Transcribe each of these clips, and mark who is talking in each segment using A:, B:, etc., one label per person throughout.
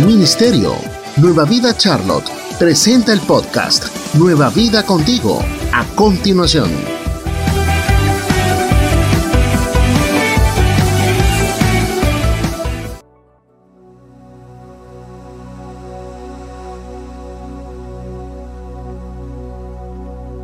A: Ministerio. Nueva Vida Charlotte presenta el podcast Nueva Vida contigo. A continuación.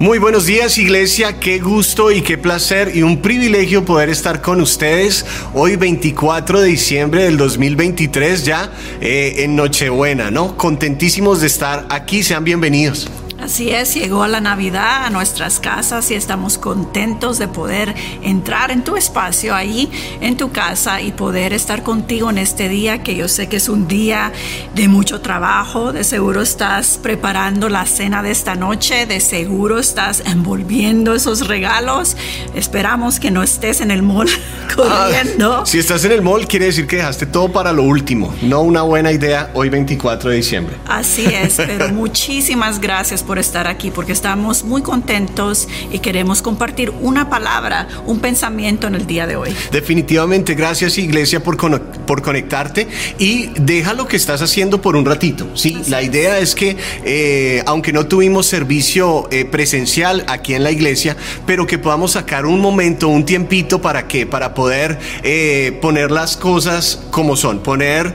B: Muy buenos días Iglesia, qué gusto y qué placer y un privilegio poder estar con ustedes hoy 24 de diciembre del 2023 ya eh, en Nochebuena, ¿no? Contentísimos de estar aquí, sean bienvenidos.
C: Así es, llegó la Navidad a nuestras casas y estamos contentos de poder entrar en tu espacio ahí, en tu casa y poder estar contigo en este día que yo sé que es un día de mucho trabajo. De seguro estás preparando la cena de esta noche, de seguro estás envolviendo esos regalos. Esperamos que no estés en el mall corriendo.
B: Ah, si estás en el mall, quiere decir que dejaste todo para lo último. No una buena idea hoy 24 de diciembre.
C: Así es, pero muchísimas gracias por estar aquí, porque estamos muy contentos y queremos compartir una palabra, un pensamiento en el día de hoy.
B: Definitivamente, gracias Iglesia por, por conectarte y deja lo que estás haciendo por un ratito. Sí, la idea es que, eh, aunque no tuvimos servicio eh, presencial aquí en la iglesia, pero que podamos sacar un momento, un tiempito para que, para poder eh, poner las cosas como son, poner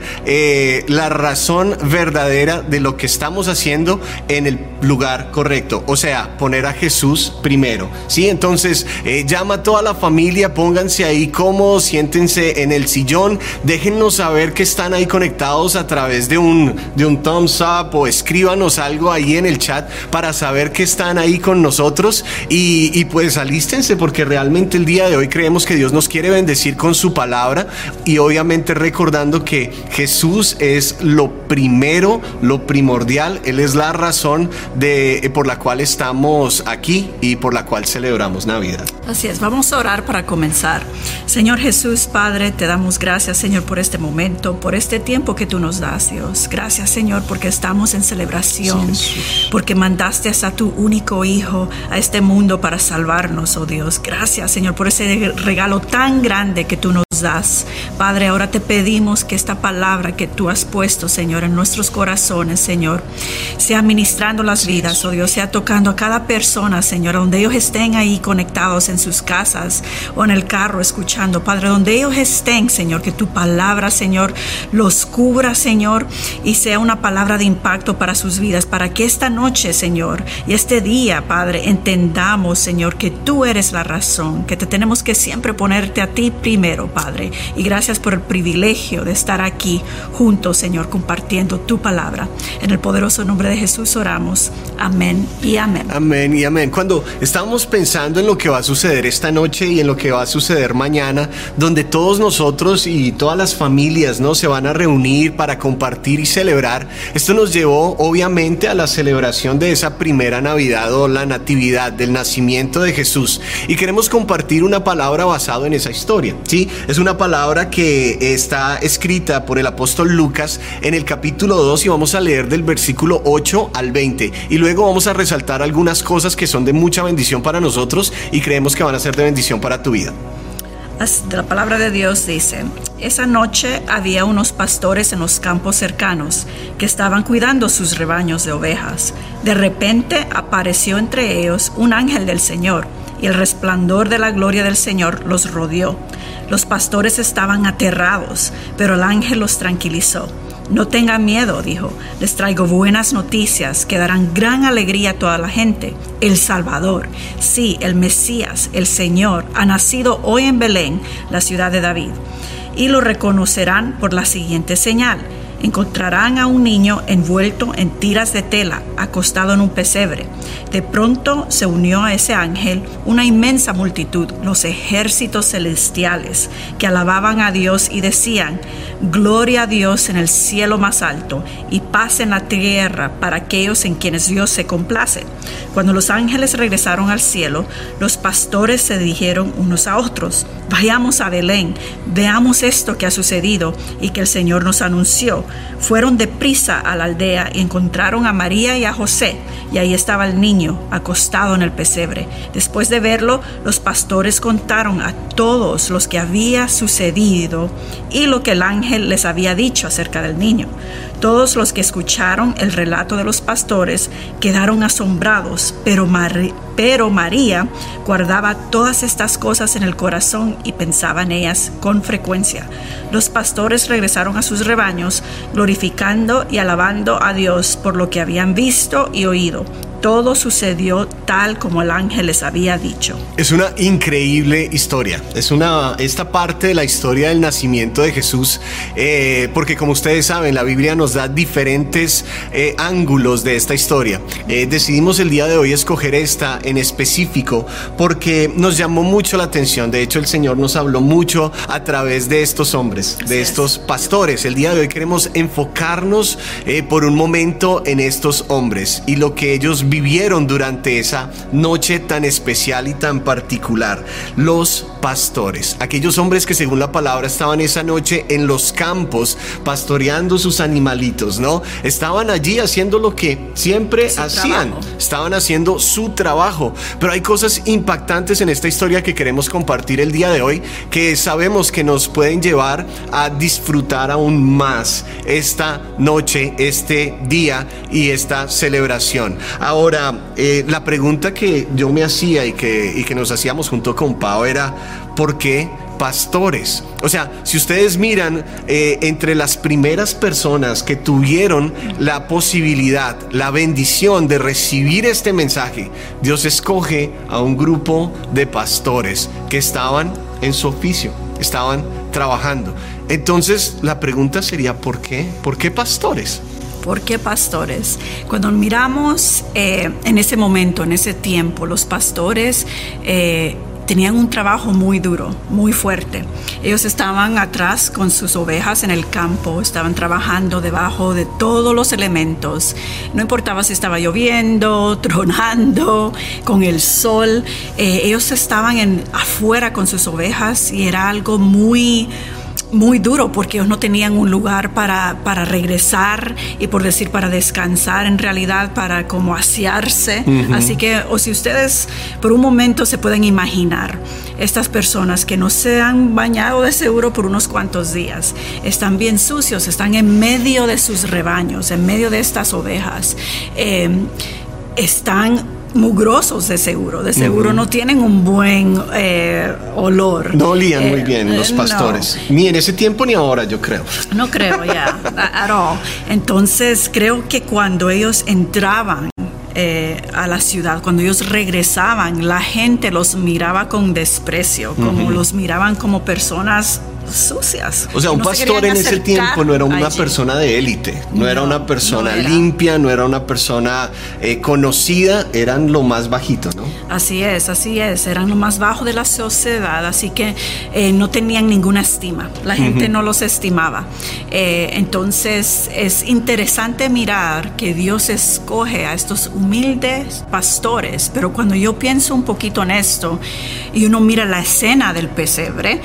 B: la razón verdadera de lo que estamos haciendo en el lugar correcto, o sea, poner a Jesús primero. ¿sí? Entonces, eh, llama a toda la familia, pónganse ahí cómodos, siéntense en el sillón, déjennos saber que están ahí conectados a través de un, de un thumbs up o escríbanos algo ahí en el chat para saber que están ahí con nosotros y, y pues alístense porque realmente el día de hoy creemos que Dios nos quiere bendecir con su palabra y obviamente recordando que Jesús es lo primero, lo primordial, Él es la razón de eh, por la cual estamos aquí y por la cual celebramos Navidad.
C: Así es, vamos a orar para comenzar. Señor Jesús, Padre, te damos gracias, Señor, por este momento, por este tiempo que tú nos das, Dios. Gracias, Señor, porque estamos en celebración, porque mandaste a tu único Hijo a este mundo para salvarnos, oh Dios. Gracias, Señor, por ese regalo tan grande que tú nos das. Padre, ahora te pedimos que esta palabra que tú has puesto, Señor, en nuestros corazones, Señor, sea ministrando las vidas oh Dios, sea tocando a cada persona, Señor, donde ellos estén ahí conectados en sus casas o en el carro escuchando, Padre, donde ellos estén, Señor, que tu palabra, Señor, los cubra, Señor, y sea una palabra de impacto para sus vidas, para que esta noche, Señor, y este día, Padre, entendamos, Señor, que tú eres la razón, que te tenemos que siempre ponerte a ti primero, Padre. Y gracias por el privilegio de estar aquí juntos, Señor, compartiendo tu palabra. En el poderoso nombre de Jesús oramos. Amén y amén.
B: Amén y amén. Cuando estamos pensando en lo que va a suceder esta noche y en lo que va a suceder mañana, donde todos nosotros y todas las familias no se van a reunir para compartir y celebrar, esto nos llevó obviamente a la celebración de esa primera Navidad o la natividad del nacimiento de Jesús y queremos compartir una palabra basada en esa historia. Sí, es una palabra que está escrita por el apóstol Lucas en el capítulo 2 y vamos a leer del versículo 8 al 20 y luego vamos a resaltar algunas cosas que son de mucha bendición para nosotros y creemos que van a ser de bendición para tu vida.
C: La palabra de Dios dice, esa noche había unos pastores en los campos cercanos que estaban cuidando sus rebaños de ovejas. De repente apareció entre ellos un ángel del Señor y el resplandor de la gloria del Señor los rodeó. Los pastores estaban aterrados, pero el ángel los tranquilizó. No tengan miedo, dijo, les traigo buenas noticias que darán gran alegría a toda la gente. El Salvador, sí, el Mesías, el Señor, ha nacido hoy en Belén, la ciudad de David, y lo reconocerán por la siguiente señal encontrarán a un niño envuelto en tiras de tela, acostado en un pesebre. De pronto se unió a ese ángel una inmensa multitud, los ejércitos celestiales, que alababan a Dios y decían, Gloria a Dios en el cielo más alto y paz en la tierra para aquellos en quienes Dios se complace. Cuando los ángeles regresaron al cielo, los pastores se dijeron unos a otros, Vayamos a Belén, veamos esto que ha sucedido y que el Señor nos anunció Fueron deprisa a la aldea y encontraron a María y a José, y ahí estaba el niño acostado en el pesebre. Después de verlo, los pastores contaron a todos los que había sucedido y lo que el ángel les había dicho acerca del niño. Todos los que escucharon el relato de los pastores quedaron asombrados, pero, pero María guardaba todas estas cosas en el corazón y pensaba en ellas con frecuencia. Los pastores regresaron a sus rebaños, glorificando y alabando a Dios por lo que habían visto y oído todo sucedió tal como el ángel les había dicho.
B: Es una increíble historia. Es una esta parte de la historia del nacimiento de Jesús, eh, porque como ustedes saben, la Biblia nos da diferentes eh, ángulos de esta historia. Eh, decidimos el día de hoy escoger esta en específico porque nos llamó mucho la atención. De hecho, el Señor nos habló mucho a través de estos hombres, de estos pastores. El día de hoy queremos enfocarnos por un momento en estos hombres y lo que ellos vivieron durante esa noche tan especial y tan particular. Los pastores, aquellos hombres que según la palabra estaban esa noche en los campos pastoreando sus animalitos, ¿no? Estaban allí haciendo lo que siempre hacían, estaban haciendo su trabajo. Pero hay cosas impactantes en esta historia que queremos compartir el día de hoy que sabemos que nos pueden llevar a disfrutar aún más esta noche, este día y esta celebración. Ahora, Ahora, eh, la pregunta que yo me hacía y que, que nos hacíamos junto con Pau era, ¿por qué pastores? O sea, si ustedes miran eh, entre las primeras personas que tuvieron la posibilidad, la bendición de recibir este mensaje, Dios escoge a un grupo de pastores que estaban en su oficio, estaban trabajando. Entonces, la pregunta sería, ¿por qué? ¿Por qué pastores?
C: ¿Por qué pastores? Cuando miramos eh, en ese momento, en ese tiempo, los pastores eh, tenían un trabajo muy duro, muy fuerte. Ellos estaban atrás con sus ovejas en el campo, estaban trabajando debajo de todos los elementos. No importaba si estaba lloviendo, tronando, con el sol. Eh, ellos estaban en, afuera con sus ovejas y era algo muy muy duro porque ellos no tenían un lugar para, para regresar y por decir para descansar, en realidad para como asearse. Así que, o si ustedes por un momento se pueden imaginar, estas personas que no se han bañado de seguro por unos cuantos días, están bien sucios, están en medio de sus rebaños, en medio de estas ovejas, eh, están mugrosos de seguro, de seguro no tienen un buen eh, olor.
B: No olían muy eh, bien los pastores, ni en ese tiempo ni ahora, yo creo.
C: No creo, ya, yeah, Entonces creo que cuando ellos entraban eh, a la ciudad, cuando ellos regresaban, la gente los miraba con desprecio, como los miraban como personas sucias.
B: O sea, un pastor en ese tiempo no era una persona de élite, no, era una persona limpia, no era una persona eh, conocida, eran lo más bajito, ¿no?
C: Así es, así es, eran lo más bajo de la sociedad, así que eh, no tenían ninguna estima, la gente no los estimaba. Eh, entonces es interesante mirar que Dios escoge a estos humildes pastores, pero cuando yo pienso un poquito en esto y uno mira la escena del pesebre,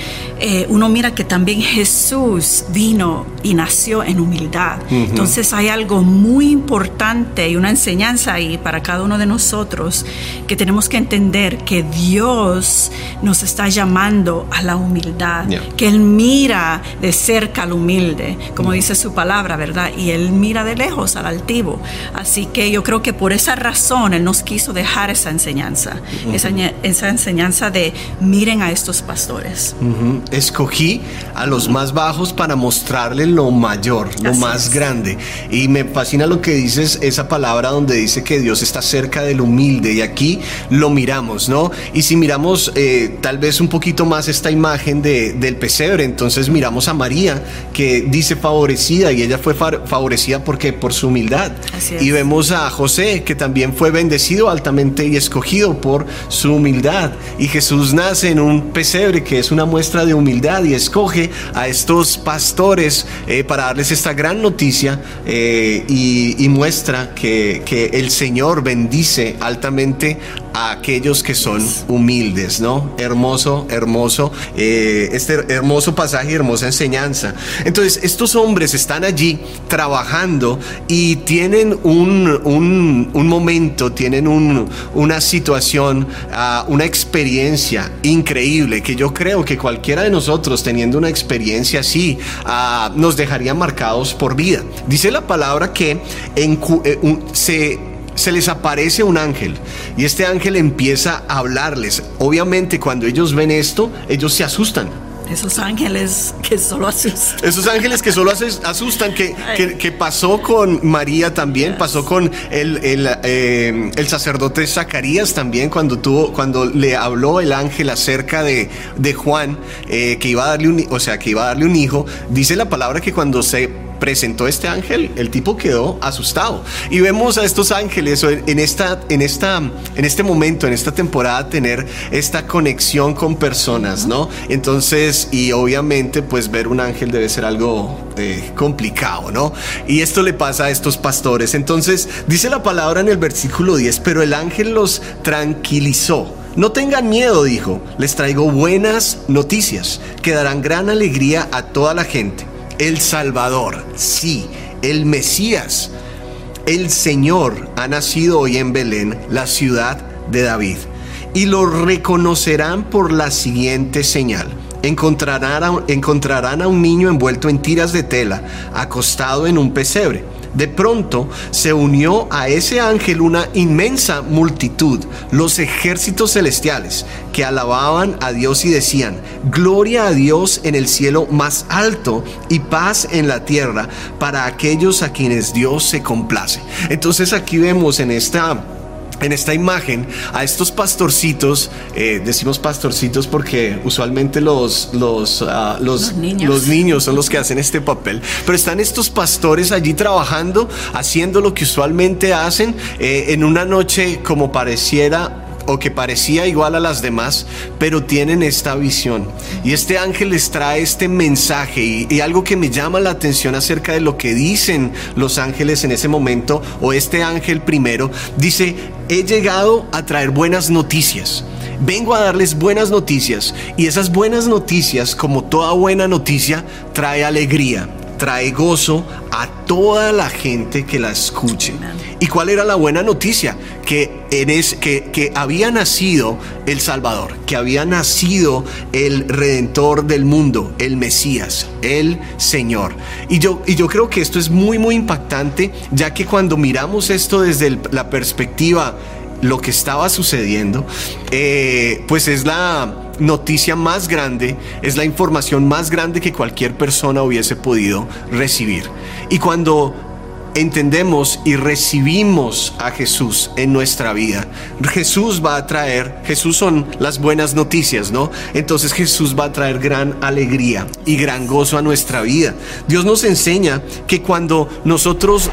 C: uno mira que también Jesús vino y nació en humildad. Entonces hay algo muy importante y una enseñanza ahí para cada uno de nosotros que tenemos que entender que Dios nos está llamando a la humildad, que Él mira de cerca al humilde, como dice su palabra, ¿verdad? Y Él mira de lejos al altivo. Así que yo creo que por esa razón Él nos quiso dejar esa enseñanza, esa, esa, enseñanza de miren a estos pastores.
B: Escogí a los más bajos para mostrarle lo mayor, lo más grande. Y me fascina lo que dices, esa palabra donde dice que Dios está cerca del humilde y aquí lo miramos, ¿no? Y si miramos eh, tal vez un poquito más esta imagen de, del pesebre, entonces miramos a María que dice favorecida y ella fue favorecida porque por su humildad. Y vemos a José que también fue bendecido altamente y escogido por su humildad. Y Jesús nace en un pesebre que es una muestra de humildad y escoge a estos pastores eh, para darles esta gran noticia eh, y, muestra que, que, el Señor bendice altamente a aquellos que son humildes, ¿no? Hermoso, hermoso, eh, este hermoso pasaje hermosa enseñanza. Entonces, estos hombres están allí trabajando y tienen un, un, momento, tienen una situación, ah, una experiencia increíble que yo creo que cualquiera de nosotros teniendo una experiencia así ah, nos dejaría marcados por vida. Dice la palabra que en, eh, se se les aparece un ángel y este ángel empieza a hablarles. Obviamente cuando ellos ven esto, ellos se asustan.
C: Esos ángeles que solo asustan.
B: Esos ángeles que solo asustan, que, que, pasó con María también, pasó con el, el, eh, el, sacerdote Zacarías también, cuando, tuvo, cuando le habló el ángel acerca de, de Juan, eh, que iba a darle un, o sea, que iba a darle un hijo. Dice la palabra que cuando se presentó este ángel, el tipo quedó asustado. Y vemos a estos ángeles en, esta, en, esta, en este momento, en esta temporada, tener esta conexión con personas, ¿no? Entonces, y obviamente, pues ver un ángel debe ser algo eh, complicado, ¿no? Y esto le pasa a estos pastores. Entonces, dice la palabra en el versículo 10, pero el ángel los tranquilizó. No tengan miedo, dijo, les traigo buenas noticias que darán gran alegría a toda la gente el Salvador, sí, el Mesías, el Señor ha nacido hoy en Belén, la ciudad de David, y lo reconocerán por la siguiente señal. Encontrarán a, un niño envuelto en tiras de tela, acostado en un pesebre de pronto se unió a ese ángel una inmensa multitud, los ejércitos celestiales, que alababan a Dios y decían, Gloria a Dios en el cielo más alto y paz en la tierra para aquellos a quienes Dios se complace. Entonces aquí vemos en esta en esta imagen a estos pastorcitos, eh, decimos pastorcitos porque usualmente los, los, ah, los, niños. son los que hacen este papel, pero están estos pastores allí trabajando, haciendo lo que usualmente hacen eh, en una noche como pareciera o que parecía igual a las demás, pero tienen esta visión. Y este ángel les trae este mensaje y, algo que me llama la atención acerca de lo que dicen los ángeles en ese momento, o este ángel primero, dice, he llegado a traer buenas noticias. Vengo a darles buenas noticias y esas buenas noticias, como toda buena noticia, trae alegría, trae gozo a toda la gente que la escuche. ¿Y cuál era la buena noticia? Que, que, que había nacido el Salvador, que había nacido el Redentor del mundo, el Mesías, el Señor. Y yo, y yo creo que esto es muy, muy impactante, ya que cuando miramos esto desde la perspectiva, lo que estaba sucediendo, eh, pues es la noticia más grande, es la información más grande que cualquier persona hubiese podido recibir. Y cuando entendemos y recibimos a Jesús en nuestra vida, Jesús va a traer, Jesús son las buenas noticias, ¿no? Entonces Jesús va a traer gran alegría y gran gozo a nuestra vida. Dios nos enseña que cuando nosotros...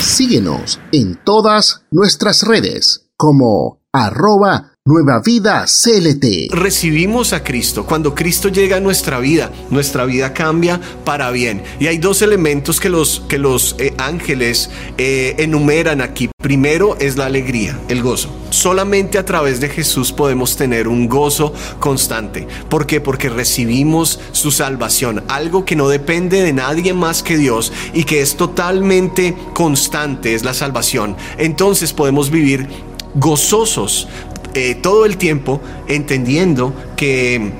A: Síguenos en todas nuestras redes como arroba Nueva Vida CLT.
B: Recibimos a Cristo. Cuando Cristo llega a nuestra vida, nuestra vida cambia para bien. Y hay dos elementos que los, que los eh, ángeles eh, enumeran aquí. Primero es la alegría, el gozo. Solamente a través de Jesús podemos tener un gozo constante. ¿Por qué? Porque recibimos su salvación, algo que no depende de nadie más que Dios y que es totalmente constante, es la salvación. Entonces podemos vivir gozosos eh, todo el tiempo entendiendo que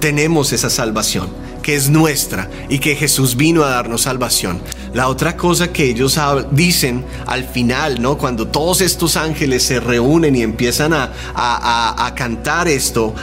B: tenemos esa salvación, que es nuestra y que Jesús vino a darnos salvación. La otra cosa que ellos dicen al final, ¿no? Cuando todos estos ángeles se reúnen y empiezan a, a, cantar esto,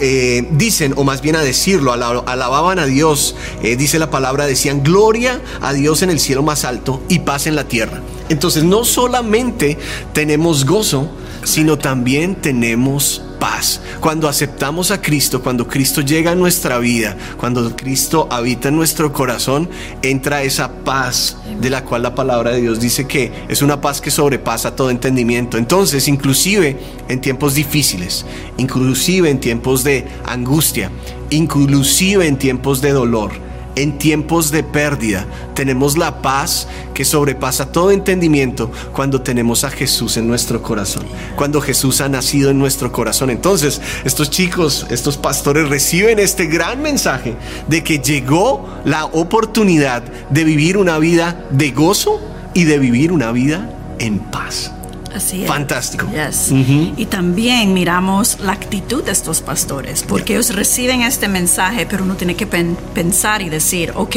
B: eh, dicen, o más bien a decirlo, alababan a Dios, eh, dice la palabra, decían, gloria a Dios en el cielo más alto y paz en la tierra. Entonces no solamente tenemos gozo, sino también tenemos paz. Cuando aceptamos a Cristo, cuando Cristo llega a nuestra vida, cuando Cristo habita en nuestro corazón, entra esa paz de la cual la palabra de Dios dice que es una paz que sobrepasa todo entendimiento. Entonces, inclusive en tiempos difíciles, inclusive en tiempos de angustia, inclusive en tiempos de dolor, en tiempos de pérdida. Tenemos la paz que sobrepasa todo entendimiento cuando tenemos a Jesús en nuestro corazón, cuando Jesús ha nacido en nuestro corazón. Entonces, estos chicos, estos pastores reciben este gran mensaje de que llegó la oportunidad de vivir una vida de gozo y de vivir una vida en paz.
C: Así es.
B: Fantástico.
C: Yes. Y también miramos la actitud de estos pastores, porque ellos reciben este mensaje, pero uno tiene que pen- pensar y decir, ok,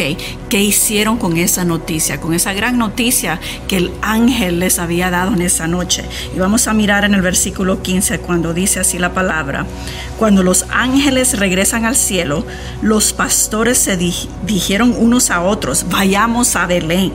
C: ¿qué hicieron con esa noticia, con esa gran noticia que el ángel les había dado en esa noche? Y vamos a mirar en el versículo 15 cuando dice así la palabra, cuando los ángeles regresan al cielo, los pastores se di- dijeron unos a otros, vayamos a Belén,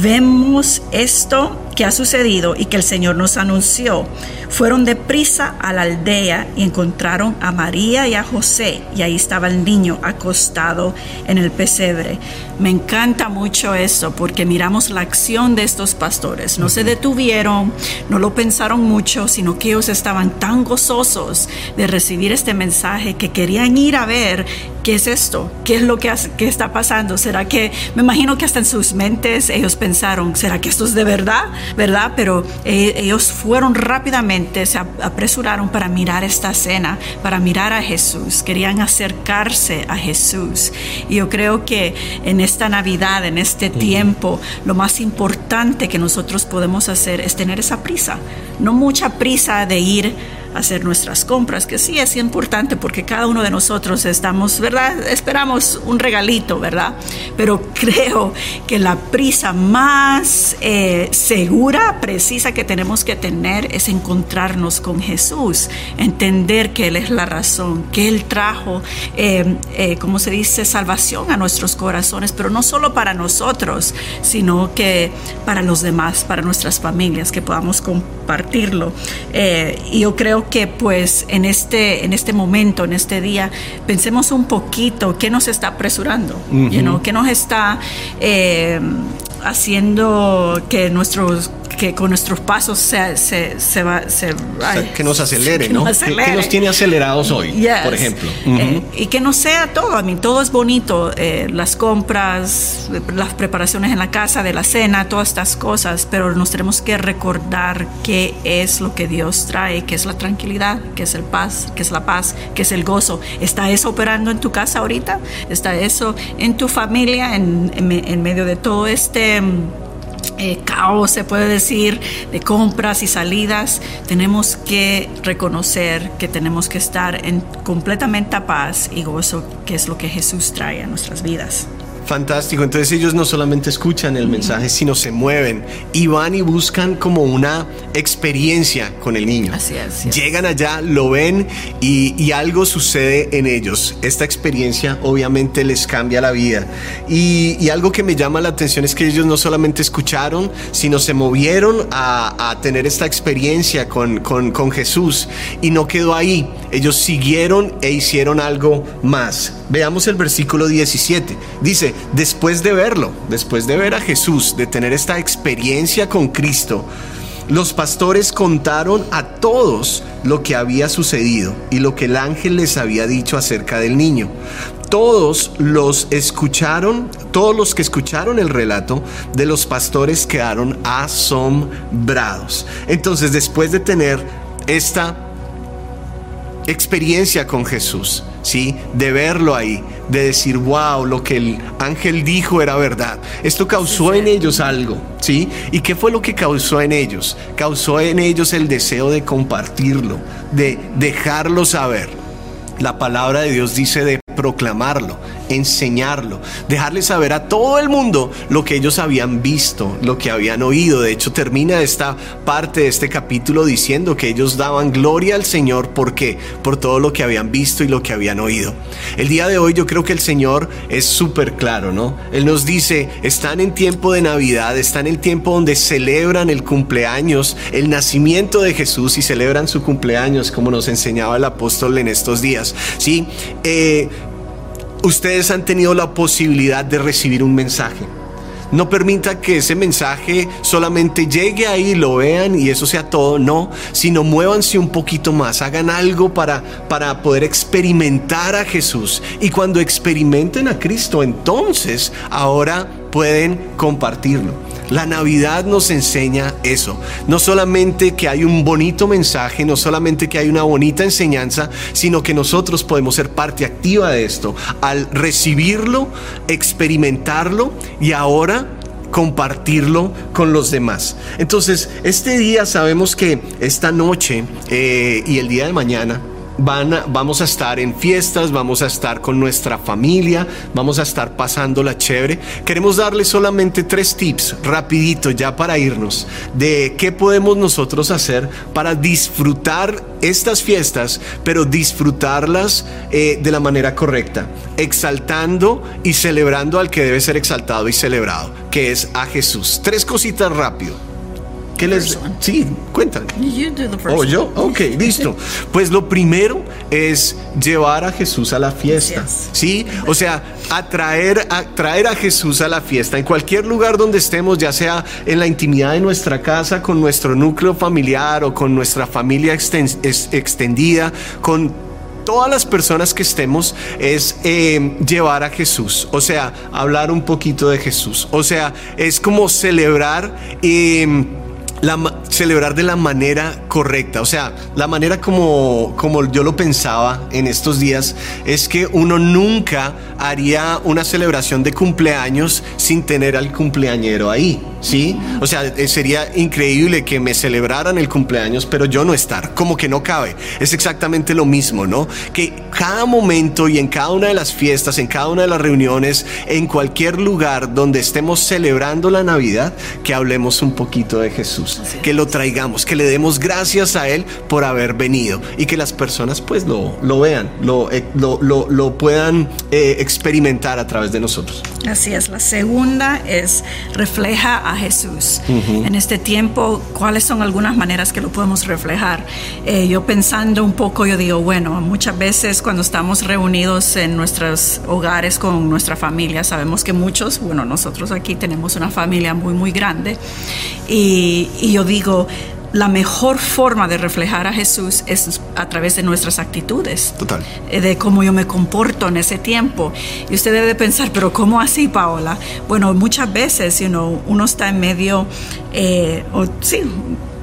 C: vemos esto que ha sucedido y que el Señor nos anunció. Fueron deprisa a la aldea y encontraron a María y a José y ahí estaba el niño acostado en el pesebre. Me encanta mucho eso porque miramos la acción de estos pastores. No se detuvieron, no lo pensaron mucho, sino que ellos estaban tan gozosos de recibir este mensaje que querían ir a ver qué es esto, qué es lo que, hace- está pasando. ¿Será que, me imagino que hasta en sus mentes ellos pensaron, ¿será que esto es de verdad? ¿Verdad? Pero eh, ellos fueron rápidamente, se ap- apresuraron para mirar esta escena, para mirar a Jesús, querían acercarse a Jesús. Y yo creo que en esta Navidad, en este tiempo, lo más importante que nosotros podemos hacer es tener esa prisa, no mucha prisa de ir hacer nuestras compras, que sí es importante porque cada uno de nosotros estamos, ¿verdad? Esperamos un regalito, ¿verdad? Pero creo que la prisa más eh, segura, precisa que tenemos que tener es encontrarnos con Jesús, entender que Él es la razón, que Él trajo, eh, eh, como se dice, salvación a nuestros corazones, pero no solo para nosotros, sino que para los demás, para nuestras familias, que podamos compartirlo. Eh, y yo creo que pues en este, en este momento, en este día, pensemos un poquito qué nos está apresurando, you know, qué nos está eh, haciendo que nuestros que con nuestros pasos se, se, se va se,
B: O sea,
C: ay,
B: que nos acelere,
C: que
B: ¿no?
C: nos
B: Que- Que,
C: acelere.
B: nos tiene acelerados hoy,
C: Yes.
B: por ejemplo.
C: Eh, y que no sea todo, a mí todo es bonito, eh, las compras, las preparaciones en la casa, de la cena, todas estas cosas, pero nos tenemos que recordar qué es lo que Dios trae, qué es la tranquilidad, qué es el paz, qué es la paz, qué es el gozo. ¿Está eso operando en tu casa ahorita? ¿Está eso en tu familia, en, en en medio de todo este... mm, eh, caos, se puede decir, de compras y salidas, tenemos que reconocer que tenemos que estar en completamente paz y gozo, que es lo que Jesús trae a nuestras vidas.
B: Fantástico. Entonces ellos no solamente escuchan el mensaje, sino se mueven y van y buscan como una experiencia con el niño.
C: Así es.
B: Llegan allá, lo ven y, y algo sucede en ellos. Esta experiencia obviamente les cambia la vida. Y, y algo que me llama la atención es que ellos no solamente escucharon, sino se movieron a, a tener esta experiencia con, con, con Jesús. Y no quedó ahí. Ellos siguieron e hicieron algo más. Veamos el versículo 17. Dice, después de verlo, después de ver a Jesús, de tener esta experiencia con Cristo, los pastores contaron a todos lo que había sucedido y lo que el ángel les había dicho acerca del niño. Todos los escucharon, todos los que escucharon el relato de los pastores quedaron asombrados. Entonces, después de tener esta experiencia con Jesús, ¿sí? De verlo ahí, de decir, wow, lo que el ángel dijo era verdad. Esto causó en ellos algo, ¿sí? ¿Y qué fue lo que causó en ellos? Causó en ellos el deseo de compartirlo, de dejarlo saber. La palabra de Dios dice de proclamarlo, enseñarlo, dejarle saber a todo el mundo lo que ellos habían visto, lo que habían oído. De hecho, termina esta parte de este capítulo diciendo que ellos daban gloria al Señor. ¿Por qué? Por todo lo que habían visto y lo que habían oído. El día de hoy yo creo que el Señor es súper claro, ¿no? Él nos dice, están en tiempo de Navidad, están en el tiempo donde celebran el cumpleaños, el nacimiento de Jesús y celebran su cumpleaños, como nos enseñaba el apóstol en estos días. Sí, eh, ustedes han tenido la posibilidad de recibir un mensaje, No permita que ese mensaje solamente llegue ahí, lo vean y eso sea todo. No, sino muévanse un poquito más. Hagan algo para, para poder experimentar a Jesús. Y cuando experimenten a Cristo, entonces ahora pueden compartirlo. La Navidad nos enseña eso. No solamente que hay un bonito mensaje, no solamente que hay una bonita enseñanza, sino que nosotros podemos ser parte activa de esto al recibirlo, experimentarlo y ahora compartirlo con los demás. Entonces, este día sabemos que esta noche eh, y el día de mañana vamos a estar en fiestas, vamos a estar con nuestra familia, vamos a estar pasando la chévere. Queremos darles solamente tres tips rapidito ya para irnos de qué podemos nosotros hacer para disfrutar estas fiestas, pero disfrutarlas eh, de la manera correcta, exaltando y celebrando al que debe ser exaltado y celebrado, que es a Jesús. Tres cositas rápido. ¿Qué les.? Sí, cuéntame. Oh, yo. Ok, listo. Pues lo primero es llevar a Jesús a la fiesta. Sí, o sea, atraer, atraer a Jesús a la fiesta en cualquier lugar donde estemos, ya sea en la intimidad de nuestra casa, con nuestro núcleo familiar o con nuestra familia extendida, con todas las personas que estemos es eh, llevar a Jesús, o sea, hablar un poquito de Jesús, o sea, es como celebrar. Eh, celebrar de la manera correcta. O sea, la manera como, como yo lo pensaba en estos días es que uno nunca haría una celebración de cumpleaños sin tener al cumpleañero ahí. ¿sí? O sea, eh, sería increíble que me celebraran el cumpleaños, pero yo no estar, como que no cabe. Es exactamente lo mismo, ¿no? Que cada momento y en cada una de las fiestas, en cada una de las reuniones, en cualquier lugar donde estemos celebrando la Navidad, que hablemos un poquito de Jesús, que lo traigamos, que le demos gracias a Él por haber venido y que las personas pues lo, lo vean, lo, eh, lo, lo, puedan eh, experimentar a través de nosotros.
C: Así es, la segunda es refleja Jesús. En este tiempo, ¿cuáles son algunas maneras que lo podemos reflejar? Eh, yo pensando un poco, yo digo, bueno, muchas veces cuando estamos reunidos en nuestros hogares con nuestra familia, sabemos que muchos, bueno, nosotros aquí tenemos una familia muy, muy grande, y, y yo digo, la mejor forma de reflejar a Jesús es a través de nuestras actitudes.
B: Total.
C: Eh, de cómo yo me comporto en ese tiempo. Y usted debe pensar, pero ¿cómo así, Paola? Bueno, muchas veces you know, uno está en medio, eh, o, sí,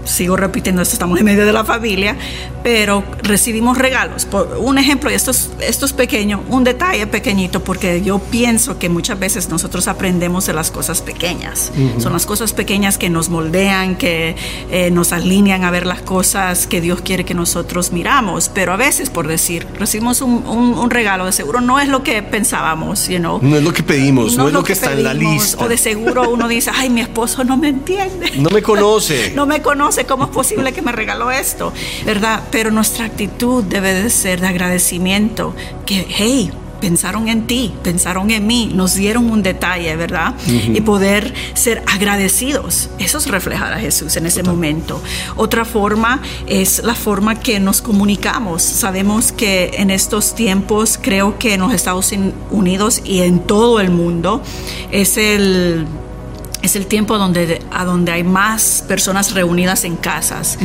C: sigo repitiendo esto, estamos en medio de la familia, pero recibimos regalos. Por un ejemplo, y esto es, esto es pequeño, un detalle pequeñito, porque yo pienso que muchas veces nosotros aprendemos de las cosas pequeñas. Son las cosas pequeñas que nos moldean, que eh, nos alinean a ver las cosas que Dios quiere que nosotros miramos. Pero a veces, por decir, recibimos un, un, regalo, de seguro no es lo que pensábamos, you know?
B: No es lo que pedimos, no, es lo que, está en la lista.
C: O de seguro uno dice, ay, mi esposo no me entiende.
B: No me conoce.
C: no me conoce, ¿cómo es posible que me regaló esto? ¿Verdad? pero nuestra actitud debe de ser de agradecimiento, que, hey, pensaron en ti, pensaron en mí, nos dieron un detalle, ¿verdad? Y poder ser agradecidos. Eso es reflejar a Jesús en ese momento. Otra forma es la forma que nos comunicamos. Sabemos que en estos tiempos, creo que en los Estados Unidos y en todo el mundo, es el es el tiempo donde, a donde hay más personas reunidas en casas.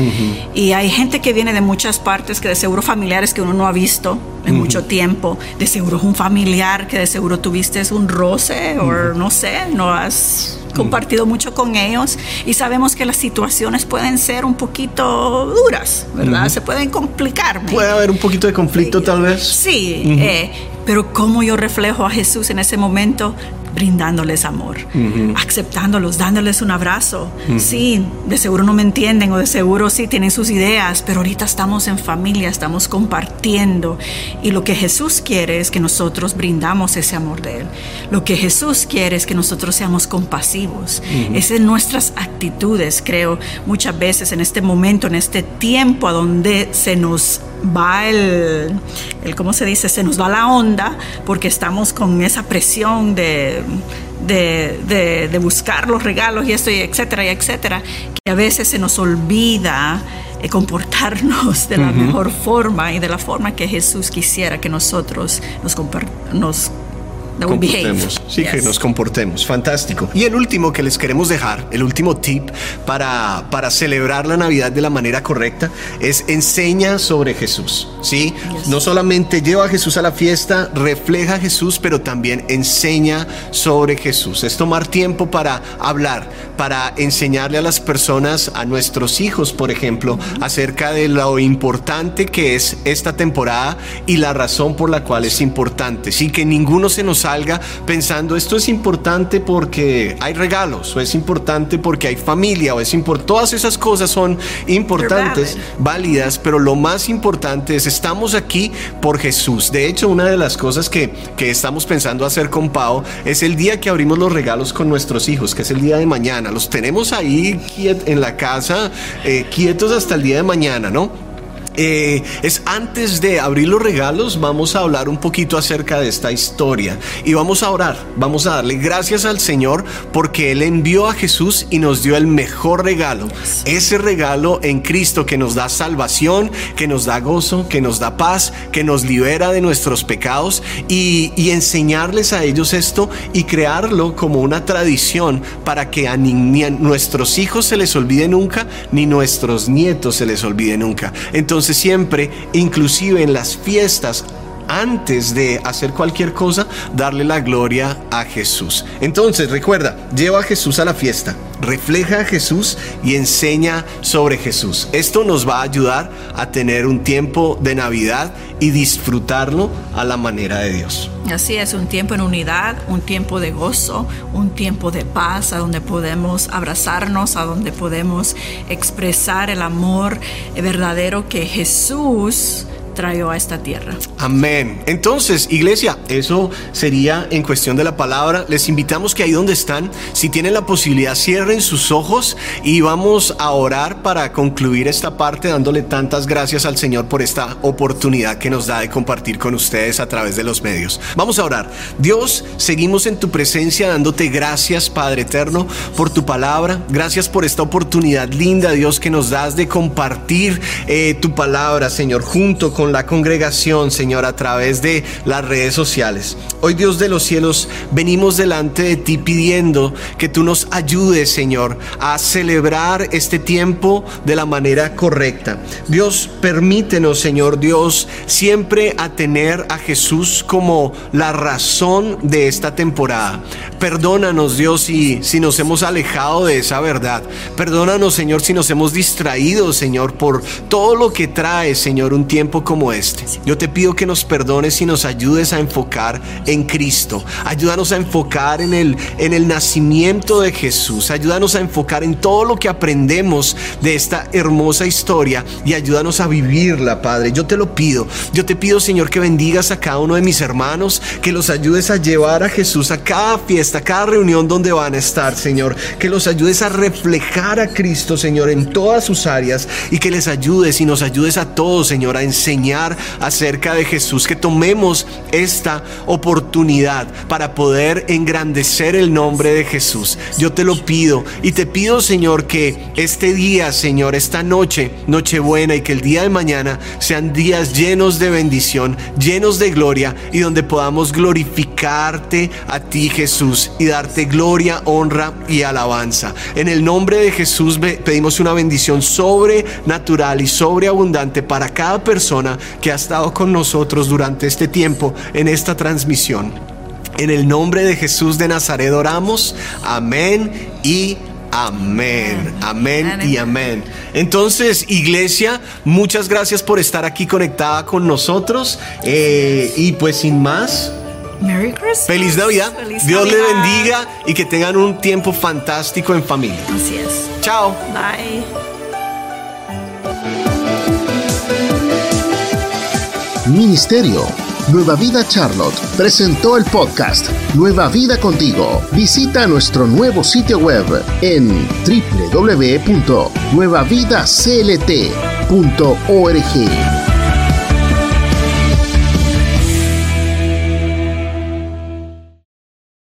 C: Y hay gente que viene de muchas partes, que de seguro familiares que uno no ha visto en mucho tiempo. De seguro es un familiar que de seguro tuviste un roce o no sé, no has compartido mucho con ellos. Y sabemos que las situaciones pueden ser un poquito duras, ¿verdad? Se pueden complicar.
B: Puede haber un poquito de conflicto tal vez.
C: Sí, eh, pero cómo yo reflejo a Jesús en ese momento brindándoles amor, aceptándolos, dándoles un abrazo. Sí, de seguro no me entienden o de seguro sí tienen sus ideas, pero ahorita estamos en familia, estamos compartiendo y lo que Jesús quiere es que nosotros brindamos ese amor de Él. Lo que Jesús quiere es que nosotros seamos compasivos. Es en nuestras actitudes, creo, muchas veces en este momento, en este tiempo a donde se nos va el, el, ¿cómo se dice? Se nos va la onda porque estamos con esa presión de, de, de, buscar los regalos y esto y etcétera y etcétera, que a veces se nos olvida eh, comportarnos de la mejor forma y de la forma que Jesús quisiera que nosotros nos, nos
B: sí, que nos comportemos. Fantástico. Y el último que les queremos dejar, el último tip para, para celebrar la Navidad de la manera correcta, es enseña sobre Jesús. Sí,
C: Yes.
B: no solamente lleva a Jesús a la fiesta, refleja a Jesús, pero también enseña sobre Jesús. Es tomar tiempo para hablar, para enseñarle a las personas, a nuestros hijos, por ejemplo, acerca de lo importante que es esta temporada y la razón por la cual es importante. Sí, que ninguno se nos salga pensando esto es importante porque hay regalos, o es importante porque hay familia, o es importante. Todas esas cosas son importantes, válidas, pero lo más importante es estamos aquí por Jesús. De hecho, una de las cosas que, que estamos pensando hacer con Pau es el día que abrimos los regalos con nuestros hijos, que es el día de mañana. Los tenemos ahí en la casa, eh, quietos hasta el día de mañana, ¿no? Eh, es antes de abrir los regalos, vamos a hablar un poquito acerca de esta historia. Y vamos a orar, vamos a darle gracias al Señor porque Él envió a Jesús y nos dio el mejor regalo, ese regalo en Cristo que nos da salvación, que nos da gozo, que nos da paz, que nos libera de nuestros pecados. Y, enseñarles a ellos esto y crearlo como una tradición para que a a nuestros hijos se les olvide nunca, ni nuestros nietos se les olvide nunca. Entonces siempre, inclusive en las fiestas, antes de hacer cualquier cosa, darle la gloria a Jesús. Entonces, recuerda, lleva a Jesús a la fiesta, refleja a Jesús y enseña sobre Jesús. Esto nos va a ayudar a tener un tiempo de Navidad y disfrutarlo a la manera de Dios.
C: Así es, un tiempo en unidad, un tiempo de gozo, un tiempo de paz, a donde podemos abrazarnos, a donde podemos expresar el amor verdadero que Jesús trajo a esta tierra.
B: Amén. Entonces, iglesia, eso sería en cuestión de la palabra. Les invitamos que ahí donde están, si tienen la posibilidad, cierren sus ojos y vamos a orar para concluir esta parte dándole tantas gracias al Señor por esta oportunidad que nos da de compartir con ustedes a través de los medios. Vamos a orar. Dios, seguimos en tu presencia dándote gracias, Padre eterno, por tu palabra. Gracias por esta oportunidad linda, Dios, que nos das de compartir eh, tu palabra, Señor, junto con la congregación, Señor, a través de las redes sociales. Hoy, Dios de los cielos, venimos delante de ti pidiendo que tú nos ayudes, Señor, a celebrar este tiempo de la manera correcta. Dios, permítenos, Señor Dios, siempre a tener a Jesús como la razón de esta temporada. Perdónanos, Dios, si, si nos hemos alejado de esa verdad. Perdónanos, Señor, si nos hemos distraído, Señor, por todo lo que trae, Señor, un tiempo como este. Yo te pido que nos perdones y nos ayudes a enfocar en Cristo. Ayúdanos a enfocar en el, en el nacimiento de Jesús. Ayúdanos a enfocar en todo lo que aprendemos de esta hermosa historia y ayúdanos a vivirla, Padre. Yo te lo pido. Yo te pido, Señor, que bendigas a cada uno de mis hermanos, que los ayudes a llevar a Jesús a cada fiesta, a cada reunión donde van a estar, Señor. Que los ayudes a reflejar a Cristo, Señor, en todas sus áreas y que les ayudes y nos ayudes a todos, Señor, a enseñar acerca de Jesús. Que tomemos esta oportunidad para poder engrandecer el nombre de Jesús. Yo te lo pido y te pido, Señor, que este día, Señor, esta noche, Nochebuena y que el día de mañana sean días llenos de bendición, llenos de gloria y donde podamos glorificarte a ti, Jesús, y darte gloria, honra y alabanza. En el nombre de Jesús pedimos una bendición sobrenatural y sobreabundante para cada persona que ha estado con nosotros durante este tiempo en esta transmisión. En el nombre de Jesús de Nazaret oramos. Amén y amén. Amén y amén. Entonces, iglesia, muchas gracias por estar aquí conectada con nosotros. Eh, y pues sin más,
C: Merry Christmas.
B: feliz Navidad.
C: Feliz
B: Dios le bendiga y que tengan un tiempo fantástico en familia.
C: Así es.
B: Chao.
C: Bye.
A: Ministerio. Nueva Vida Charlotte presentó el podcast Nueva Vida Contigo. Visita nuestro nuevo sitio web en www.nuevavidaclt.org.